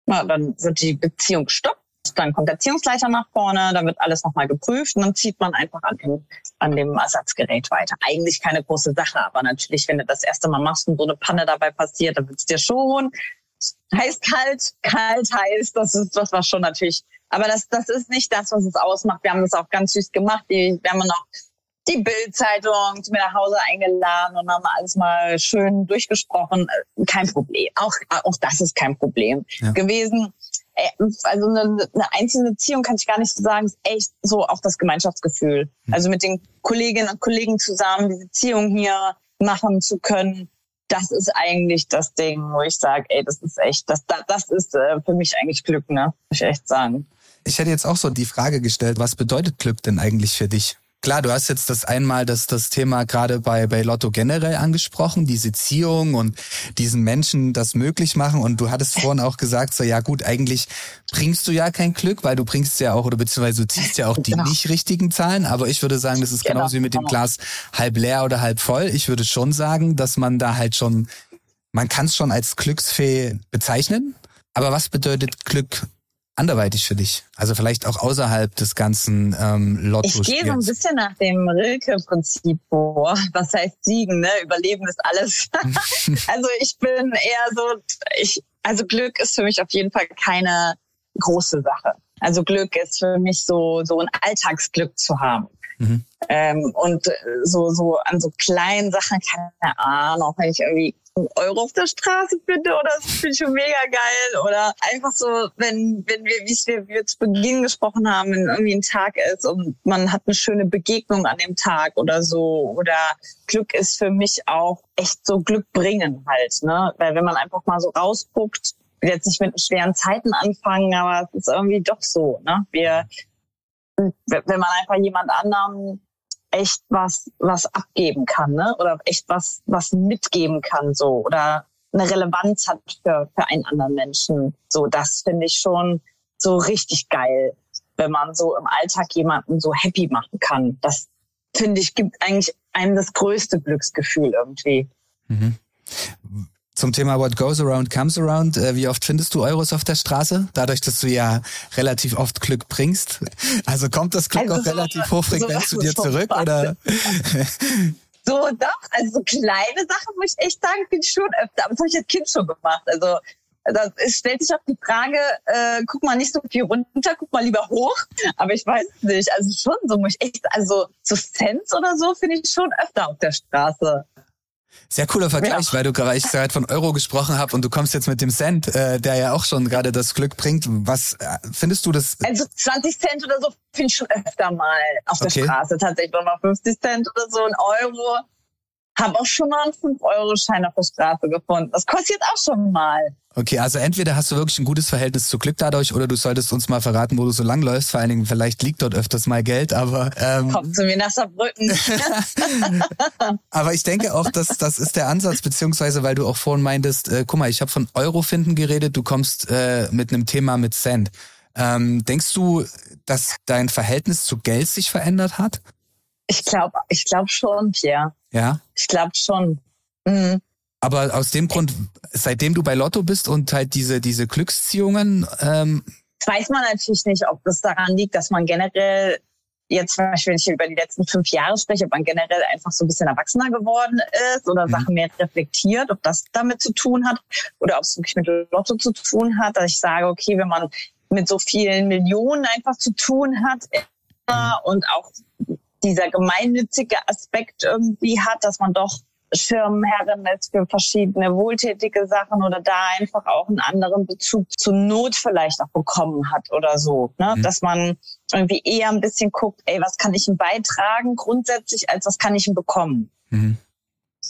Na, dann wird die Beziehung gestoppt. Dann kommt der Ziehungsleiter nach vorne, dann wird alles nochmal geprüft und dann zieht man einfach an dem, an dem Ersatzgerät weiter. Eigentlich keine große Sache, aber natürlich, wenn du das erste Mal machst und so eine Panne dabei passiert, dann wird's dir schon heiß kalt, kalt heiß, das ist das was schon natürlich. Aber das, das ist nicht das, was es ausmacht. Wir haben das auch ganz süß gemacht. Die, wir haben noch die Bildzeitung zu mir nach Hause eingeladen und haben alles mal schön durchgesprochen. Kein Problem. Auch, auch das ist kein Problem ja. gewesen. Äh, also eine, eine einzelne Beziehung kann ich gar nicht so sagen, ist echt so auch das Gemeinschaftsgefühl. Hm. Also mit den Kolleginnen und Kollegen zusammen diese Beziehung hier machen zu können das ist eigentlich das Ding, wo ich sage, ey, das ist echt, das, das ist äh, für mich eigentlich Glück, ne? Muss ich echt sagen. Ich hätte jetzt auch so die Frage gestellt, was bedeutet Glück denn eigentlich für dich? Klar, du hast jetzt das einmal das, das Thema gerade bei, bei Lotto generell angesprochen, diese Ziehung und diesen Menschen das möglich machen. Und du hattest [LAUGHS] vorhin auch gesagt, so ja gut, eigentlich bringst du ja kein Glück, weil du bringst ja auch, oder beziehungsweise du ziehst ja auch die genau. nicht richtigen Zahlen. Aber ich würde sagen, das ist genau. genauso wie mit dem Glas halb leer oder halb voll. Ich würde schon sagen, dass man da halt schon, man kann es schon als Glücksfee bezeichnen. Aber was bedeutet Glück anderweitig für dich? Also vielleicht auch außerhalb des ganzen ähm, Lotto. Ich gehe so ein bisschen nach dem Rilke-Prinzip vor. [LAUGHS] Was heißt siegen? Ne? Überleben ist alles. [LAUGHS] also ich bin eher so, ich, also Glück ist für mich auf jeden Fall keine große Sache. Also Glück ist für mich so so ein Alltagsglück zu haben. Mhm. Ähm, und so so an so kleinen Sachen keine Ahnung, wenn ich irgendwie Euro auf der Straße finde oder so, finde ich schon mega geil. Oder einfach so, wenn, wenn wir, wie wir, wir zu Beginn gesprochen haben, wenn irgendwie ein Tag ist und man hat eine schöne Begegnung an dem Tag oder so. Oder Glück ist für mich auch echt so Glück bringen halt, ne? Weil wenn man einfach mal so rausguckt, jetzt nicht mit schweren Zeiten anfangen, aber es ist irgendwie doch so, ne? Wir, wenn man einfach jemand anderem echt was, was abgeben kann, ne? Oder echt was, was mitgeben kann, so. Oder eine Relevanz hat für, für einen anderen Menschen. So, das finde ich schon so richtig geil, wenn man so im Alltag jemanden so happy machen kann. Das finde ich gibt eigentlich einem das größte Glücksgefühl irgendwie. Mhm. Zum Thema What goes around comes around. Äh, wie oft findest du Euros auf der Straße? Dadurch, dass du ja relativ oft Glück bringst. Also kommt das Glück also auch so, relativ hochfrequent so zu dir zurück, oder? [LAUGHS] So, doch. Also so kleine Sachen muss ich echt sagen, bin ich schon öfter. Aber das habe ich als Kind schon gemacht. Also da stellt sich auch die Frage, äh, guck mal nicht so viel runter, guck mal lieber hoch. Aber ich weiß nicht. Also schon so muss ich echt, also so Cents oder so finde ich schon öfter auf der Straße. Sehr cooler Vergleich, ja. weil du gerade gerade von Euro gesprochen hast und du kommst jetzt mit dem Cent, äh, der ja auch schon gerade das Glück bringt. Was äh, findest du das? Also 20 Cent oder so finde ich schon öfter mal auf okay. der Straße. Tatsächlich nochmal 50 Cent oder so, ein Euro. Habe auch schon mal einen 5-Euro-Schein auf der Straße gefunden. Das kostet auch schon mal. Okay, also entweder hast du wirklich ein gutes Verhältnis zu Glück dadurch oder du solltest uns mal verraten, wo du so lang läufst. Vor allen Dingen, vielleicht liegt dort öfters mal Geld, aber... Ähm, Kommt zu mir nach Saarbrücken. [LAUGHS] aber ich denke auch, dass das ist der Ansatz, beziehungsweise weil du auch vorhin meintest, äh, guck mal, ich habe von Euro finden geredet, du kommst äh, mit einem Thema mit Cent. Ähm, denkst du, dass dein Verhältnis zu Geld sich verändert hat? Ich glaube ich glaub schon, Pierre. Ja? Ich glaube schon. Mhm. Aber aus dem Grund, seitdem du bei Lotto bist und halt diese, diese Glücksziehungen. Ähm das weiß man natürlich nicht, ob das daran liegt, dass man generell jetzt zum Beispiel, wenn ich über die letzten fünf Jahre spreche, ob man generell einfach so ein bisschen erwachsener geworden ist oder mhm. Sachen mehr reflektiert, ob das damit zu tun hat oder ob es wirklich mit Lotto zu tun hat, dass ich sage, okay, wenn man mit so vielen Millionen einfach zu tun hat mhm. und auch dieser gemeinnützige Aspekt irgendwie hat, dass man doch Schirmherrin ist für verschiedene wohltätige Sachen oder da einfach auch einen anderen Bezug zur Not vielleicht auch bekommen hat oder so. Ne? Mhm. Dass man irgendwie eher ein bisschen guckt, ey, was kann ich ihm beitragen grundsätzlich, als was kann ich ihm bekommen. Mhm.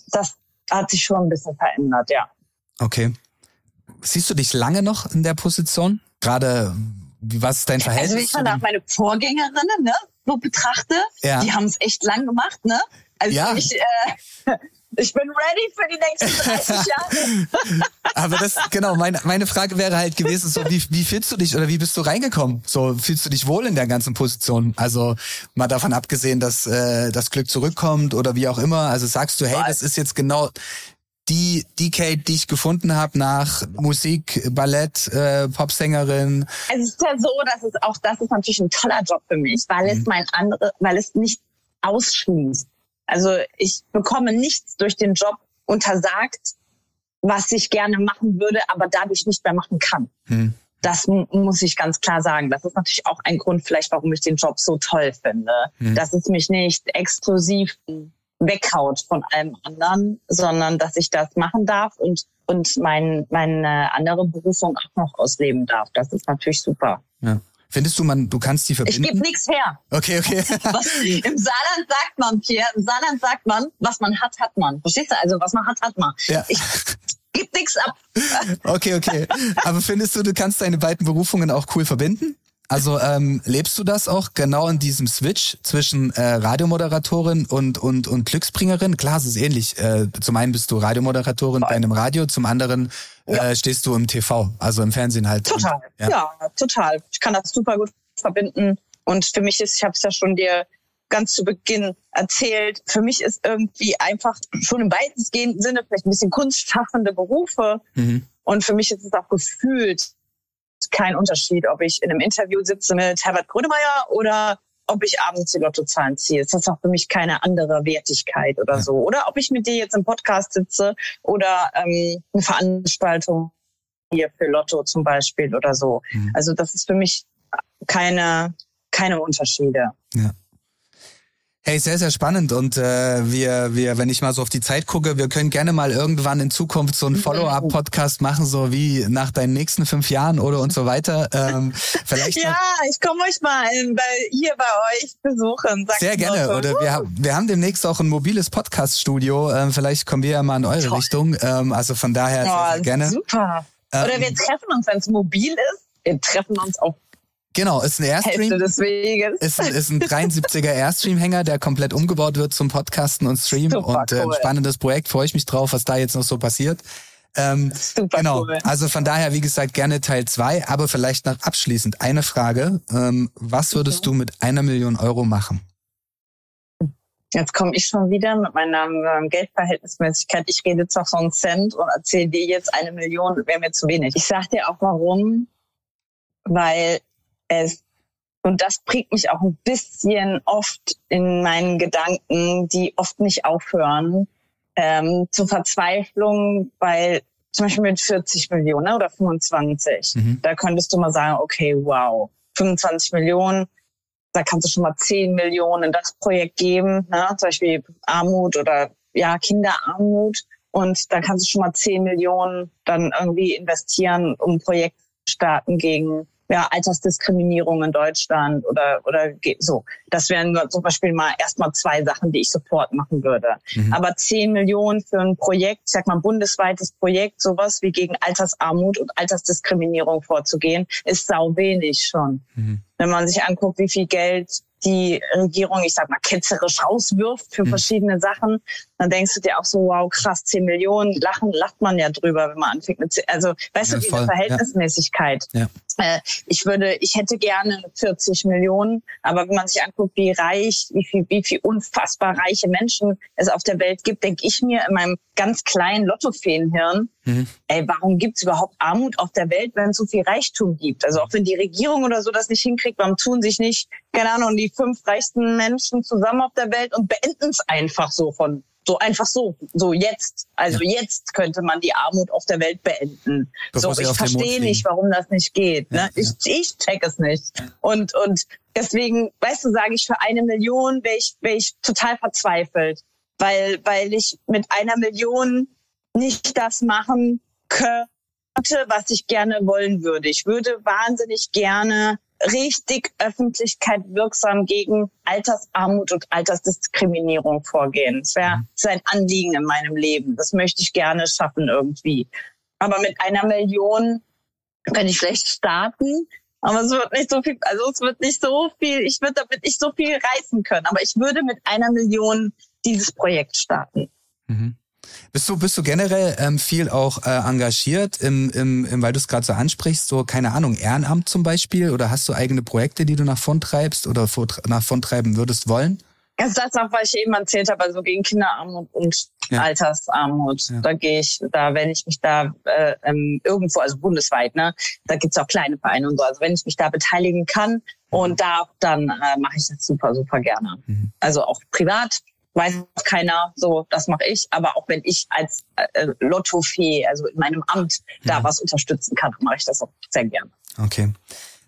Das hat sich schon ein bisschen verändert, ja. Okay. Siehst du dich lange noch in der Position? Gerade, was ist dein Verhältnis? Also ich fand auch meine Vorgängerinnen, ne, so betrachte, ja. die haben es echt lang gemacht, ne? Also ja. ich, äh, [LAUGHS] ich bin ready für die nächsten [LAUGHS] 30 Jahre. Aber das, genau, meine, meine Frage wäre halt gewesen, so, wie, wie fühlst du dich oder wie bist du reingekommen? So, fühlst du dich wohl in der ganzen Position? Also, mal davon abgesehen, dass äh, das Glück zurückkommt oder wie auch immer. Also sagst du, hey, das ist jetzt genau die, die Kate, die ich gefunden habe nach Musik, Ballett, äh, Popsängerin. Also es ist ja so, dass es auch das ist natürlich ein toller Job für mich, weil mhm. es mein andere, weil es nicht ausschließt. Also ich bekomme nichts durch den Job untersagt, was ich gerne machen würde, aber dadurch nicht mehr machen kann. Hm. Das muss ich ganz klar sagen. Das ist natürlich auch ein Grund vielleicht, warum ich den Job so toll finde. Hm. Dass es mich nicht exklusiv weghaut von allem anderen, sondern dass ich das machen darf und, und mein, meine andere Berufung auch noch ausleben darf. Das ist natürlich super. Ja. Findest du, man, du kannst die verbinden? Ich gebe nichts her. Okay, okay. [LAUGHS] Was, Im Saarland sagt man, Pierre, im Saarland sagt man, was man hat, hat man. Verstehst du? Also, was man hat, hat man. Ja. Ich gebe nichts ab. [LAUGHS] Okay, okay. Aber findest du, du kannst deine beiden Berufungen auch cool verbinden? Also ähm, lebst du das auch genau in diesem Switch zwischen äh, Radiomoderatorin und, und, und Glücksbringerin? Klar, es ist ähnlich. Äh, zum einen bist du Radiomoderatorin bei einem Radio, zum anderen äh, ja. stehst du im TV, also im Fernsehen halt. Total, und, ja. ja. total. Ich kann das super gut verbinden. Und für mich ist, ich habe es ja schon dir ganz zu Beginn erzählt, für mich ist irgendwie einfach schon im weitestgehenden Sinne vielleicht ein bisschen kunstschaffende Berufe. Mhm. Und für mich ist es auch gefühlt kein Unterschied, ob ich in einem Interview sitze mit Herbert Grönemeyer oder ob ich abends die Lottozahlen ziehe. Das ist auch für mich keine andere Wertigkeit oder so. Oder ob ich mit dir jetzt im Podcast sitze oder ähm, eine Veranstaltung hier für Lotto zum Beispiel oder so. Mhm. Also das ist für mich keine, keine Unterschiede. Ja. Hey, sehr, sehr spannend. Und äh, wir, wir, wenn ich mal so auf die Zeit gucke, wir können gerne mal irgendwann in Zukunft so einen Follow-up-Podcast machen, so wie nach deinen nächsten fünf Jahren oder und so weiter. Ähm, [LAUGHS] vielleicht ja, ich komme euch mal bei, hier bei euch besuchen. Sehr gerne. So. Oder wir, wir haben demnächst auch ein mobiles Podcast-Studio. Ähm, vielleicht kommen wir ja mal in eure Toll. Richtung. Ähm, also von daher oh, sehr, sehr gerne. Super. Oder ähm, wir treffen uns, wenn es mobil ist. Wir treffen uns auf Genau, ist ein Airstream. Des Weges. Ist, ist ein 73er Airstream-Hänger, der komplett umgebaut wird zum Podcasten und Stream. Super und äh, cool. spannendes Projekt, freue ich mich drauf, was da jetzt noch so passiert. Ähm, Super genau. Cool. Also von daher, wie gesagt, gerne Teil zwei, aber vielleicht noch abschließend eine Frage. Ähm, was würdest okay. du mit einer Million Euro machen? Jetzt komme ich schon wieder mit meiner ähm, Geldverhältnismäßigkeit. Ich rede zwar von Cent und erzähle dir jetzt eine Million, wäre mir zu wenig. Ich sag dir auch warum, weil es und das prägt mich auch ein bisschen oft in meinen Gedanken, die oft nicht aufhören, ähm, zur Verzweiflung, weil zum Beispiel mit 40 Millionen oder 25, mhm. da könntest du mal sagen, okay, wow, 25 Millionen, da kannst du schon mal 10 Millionen in das Projekt geben, ne? zum Beispiel Armut oder ja Kinderarmut. Und da kannst du schon mal 10 Millionen dann irgendwie investieren, um Projekt starten gegen ja, Altersdiskriminierung in Deutschland oder, oder so. Das wären zum Beispiel mal erstmal zwei Sachen, die ich sofort machen würde. Mhm. Aber zehn Millionen für ein Projekt, ich sag mal ein bundesweites Projekt, sowas wie gegen Altersarmut und Altersdiskriminierung vorzugehen, ist sau wenig schon. Mhm. Wenn man sich anguckt, wie viel Geld die Regierung, ich sag mal, ketzerisch rauswirft für mhm. verschiedene Sachen, dann denkst du dir auch so, wow, krass, 10 Millionen, lachen, lacht man ja drüber, wenn man anfängt mit, 10, also, weißt ja, du, diese Verhältnismäßigkeit. Ja. Äh, ich würde, ich hätte gerne 40 Millionen, aber wenn man sich anguckt, wie reich, wie viel, wie viel unfassbar reiche Menschen es auf der Welt gibt, denke ich mir in meinem ganz kleinen Lottofeenhirn, mhm. ey, warum gibt's überhaupt Armut auf der Welt, wenn es so viel Reichtum gibt? Also auch wenn die Regierung oder so das nicht hinkriegt, warum tun sich nicht, keine Ahnung, die fünf reichsten Menschen zusammen auf der Welt und beenden es einfach so von so einfach so, so jetzt. Also ja. jetzt könnte man die Armut auf der Welt beenden. Bevor so, ich verstehe nicht, warum das nicht geht. Ne? Ja, ich, ich check es nicht. Und, und deswegen, weißt du, sage ich, für eine Million wäre ich, wär ich total verzweifelt. Weil, weil ich mit einer Million nicht das machen könnte, was ich gerne wollen würde. Ich würde wahnsinnig gerne richtig Öffentlichkeit wirksam gegen Altersarmut und Altersdiskriminierung vorgehen. Das wäre mhm. ein Anliegen in meinem Leben. Das möchte ich gerne schaffen irgendwie. Aber mit einer Million könnte ich vielleicht starten. Aber es wird nicht so viel, also es wird nicht so viel, ich würde damit nicht so viel reißen können. Aber ich würde mit einer Million dieses Projekt starten. Mhm. Bist du, bist du generell ähm, viel auch äh, engagiert, im, im, im, weil du es gerade so ansprichst, so, keine Ahnung, Ehrenamt zum Beispiel? Oder hast du eigene Projekte, die du nach vorn treibst oder vor, nach vorn treiben würdest wollen? Das ist das auch, was ich eben erzählt habe, also gegen Kinderarmut und ja. Altersarmut. Ja. Da gehe ich, da wenn ich mich da äh, ähm, irgendwo, also bundesweit, ne, da gibt's auch kleine Vereine und so. Also wenn ich mich da beteiligen kann und mhm. darf, dann äh, mache ich das super, super gerne. Mhm. Also auch privat weiß keiner, so, das mache ich. Aber auch wenn ich als äh, Lottofee, also in meinem Amt, da mhm. was unterstützen kann, mache ich das auch sehr gerne. Okay.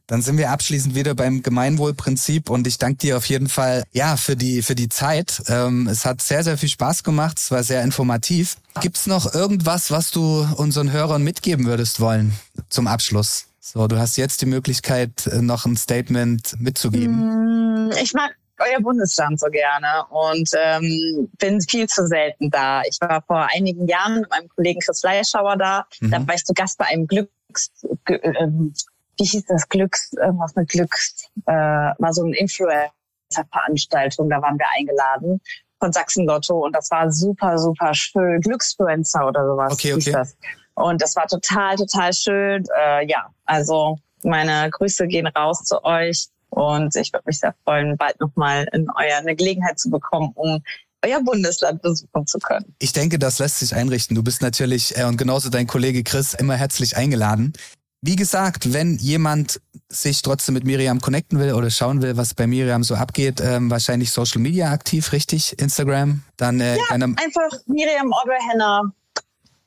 Dann sind wir abschließend wieder beim Gemeinwohlprinzip und ich danke dir auf jeden Fall ja für die für die Zeit. Ähm, es hat sehr sehr viel Spaß gemacht, es war sehr informativ. Gibt's noch irgendwas, was du unseren Hörern mitgeben würdest wollen zum Abschluss? So, du hast jetzt die Möglichkeit, äh, noch ein Statement mitzugeben. Mm, ich mag euer Bundesland so gerne und ähm, bin viel zu selten da. Ich war vor einigen Jahren mit meinem Kollegen Chris Fleischauer da. Mhm. Da war ich zu Gast bei einem Glücks, ähm, wie hieß das, Glücks, irgendwas mit Glücks, äh, war so ein Influencer-Veranstaltung, da waren wir eingeladen von Sachsen Lotto und das war super, super schön. Glücksfluencer oder sowas okay, okay. hieß das. Und das war total, total schön. Äh, ja, also meine Grüße gehen raus zu euch und ich würde mich sehr freuen, bald nochmal in euer eine Gelegenheit zu bekommen, um euer Bundesland besuchen zu können. Ich denke, das lässt sich einrichten. Du bist natürlich äh, und genauso dein Kollege Chris immer herzlich eingeladen. Wie gesagt, wenn jemand sich trotzdem mit Miriam connecten will oder schauen will, was bei Miriam so abgeht, ähm, wahrscheinlich Social Media aktiv, richtig? Instagram? Dann äh, ja, gerne einfach Miriam Oberhenner.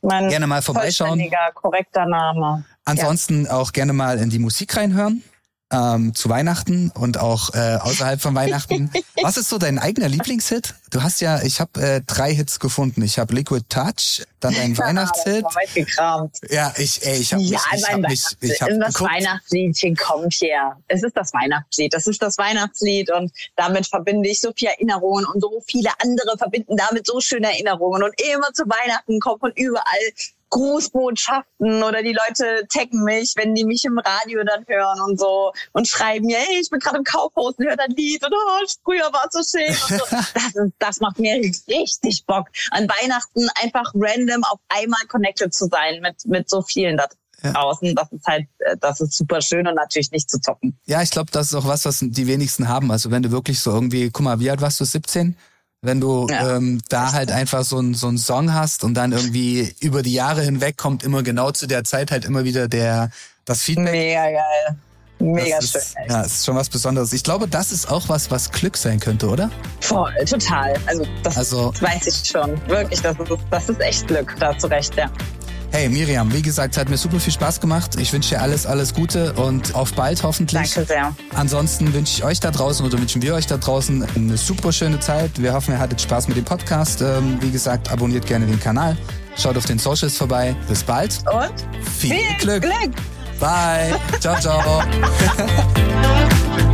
Mein gerne mal vorbeischauen. korrekter Name. Ansonsten ja. auch gerne mal in die Musik reinhören ähm, zu Weihnachten und auch äh, außerhalb von Weihnachten. [LAUGHS] Was ist so dein eigener Lieblingshit? Du hast ja, ich habe äh, drei Hits gefunden. Ich habe Liquid Touch, dann ein ja, Weihnachtshit. Ja, ich, ey, ich habe ja, mich, ich hab mich, ich hab das geguckt. Weihnachtsliedchen kommt hier. Es ist das Weihnachtslied. Das ist das Weihnachtslied und damit verbinde ich so viele Erinnerungen und so viele andere verbinden damit so schöne Erinnerungen und immer zu Weihnachten kommt von überall Grußbotschaften oder die Leute taggen mich, wenn die mich im Radio dann hören und so und schreiben mir, hey, ich bin gerade im Kaufhaus und höre dein Lied und oh, früher war es so schön. So. [LAUGHS] Das, ist, das macht mir richtig Bock, an Weihnachten einfach random auf einmal connected zu sein mit, mit so vielen da ja. draußen. Das ist halt, äh, das ist super schön und natürlich nicht zu zocken. Ja, ich glaube, das ist auch was, was die wenigsten haben. Also wenn du wirklich so irgendwie, guck mal, wie alt warst du? 17? Wenn du ja. ähm, da halt einfach so ein so Song hast und dann irgendwie über die Jahre hinweg kommt immer genau zu der Zeit halt immer wieder der das Feedback. Mega geil. Mega das schön. Ist, ja, ist schon was Besonderes. Ich glaube, das ist auch was, was Glück sein könnte, oder? Voll, total. Also das, also, das weiß ich schon. Wirklich, das ist, das ist echt Glück, da du recht, ja. Hey Miriam, wie gesagt, es hat mir super viel Spaß gemacht. Ich wünsche dir alles, alles Gute und auf bald hoffentlich. Danke sehr. Ansonsten wünsche ich euch da draußen oder wünschen wir euch da draußen eine super schöne Zeit. Wir hoffen, ihr hattet Spaß mit dem Podcast. Ähm, wie gesagt, abonniert gerne den Kanal. Schaut auf den Socials vorbei. Bis bald. Und viel, viel Glück. Glück. Bye. ciao, ciao. [LAUGHS]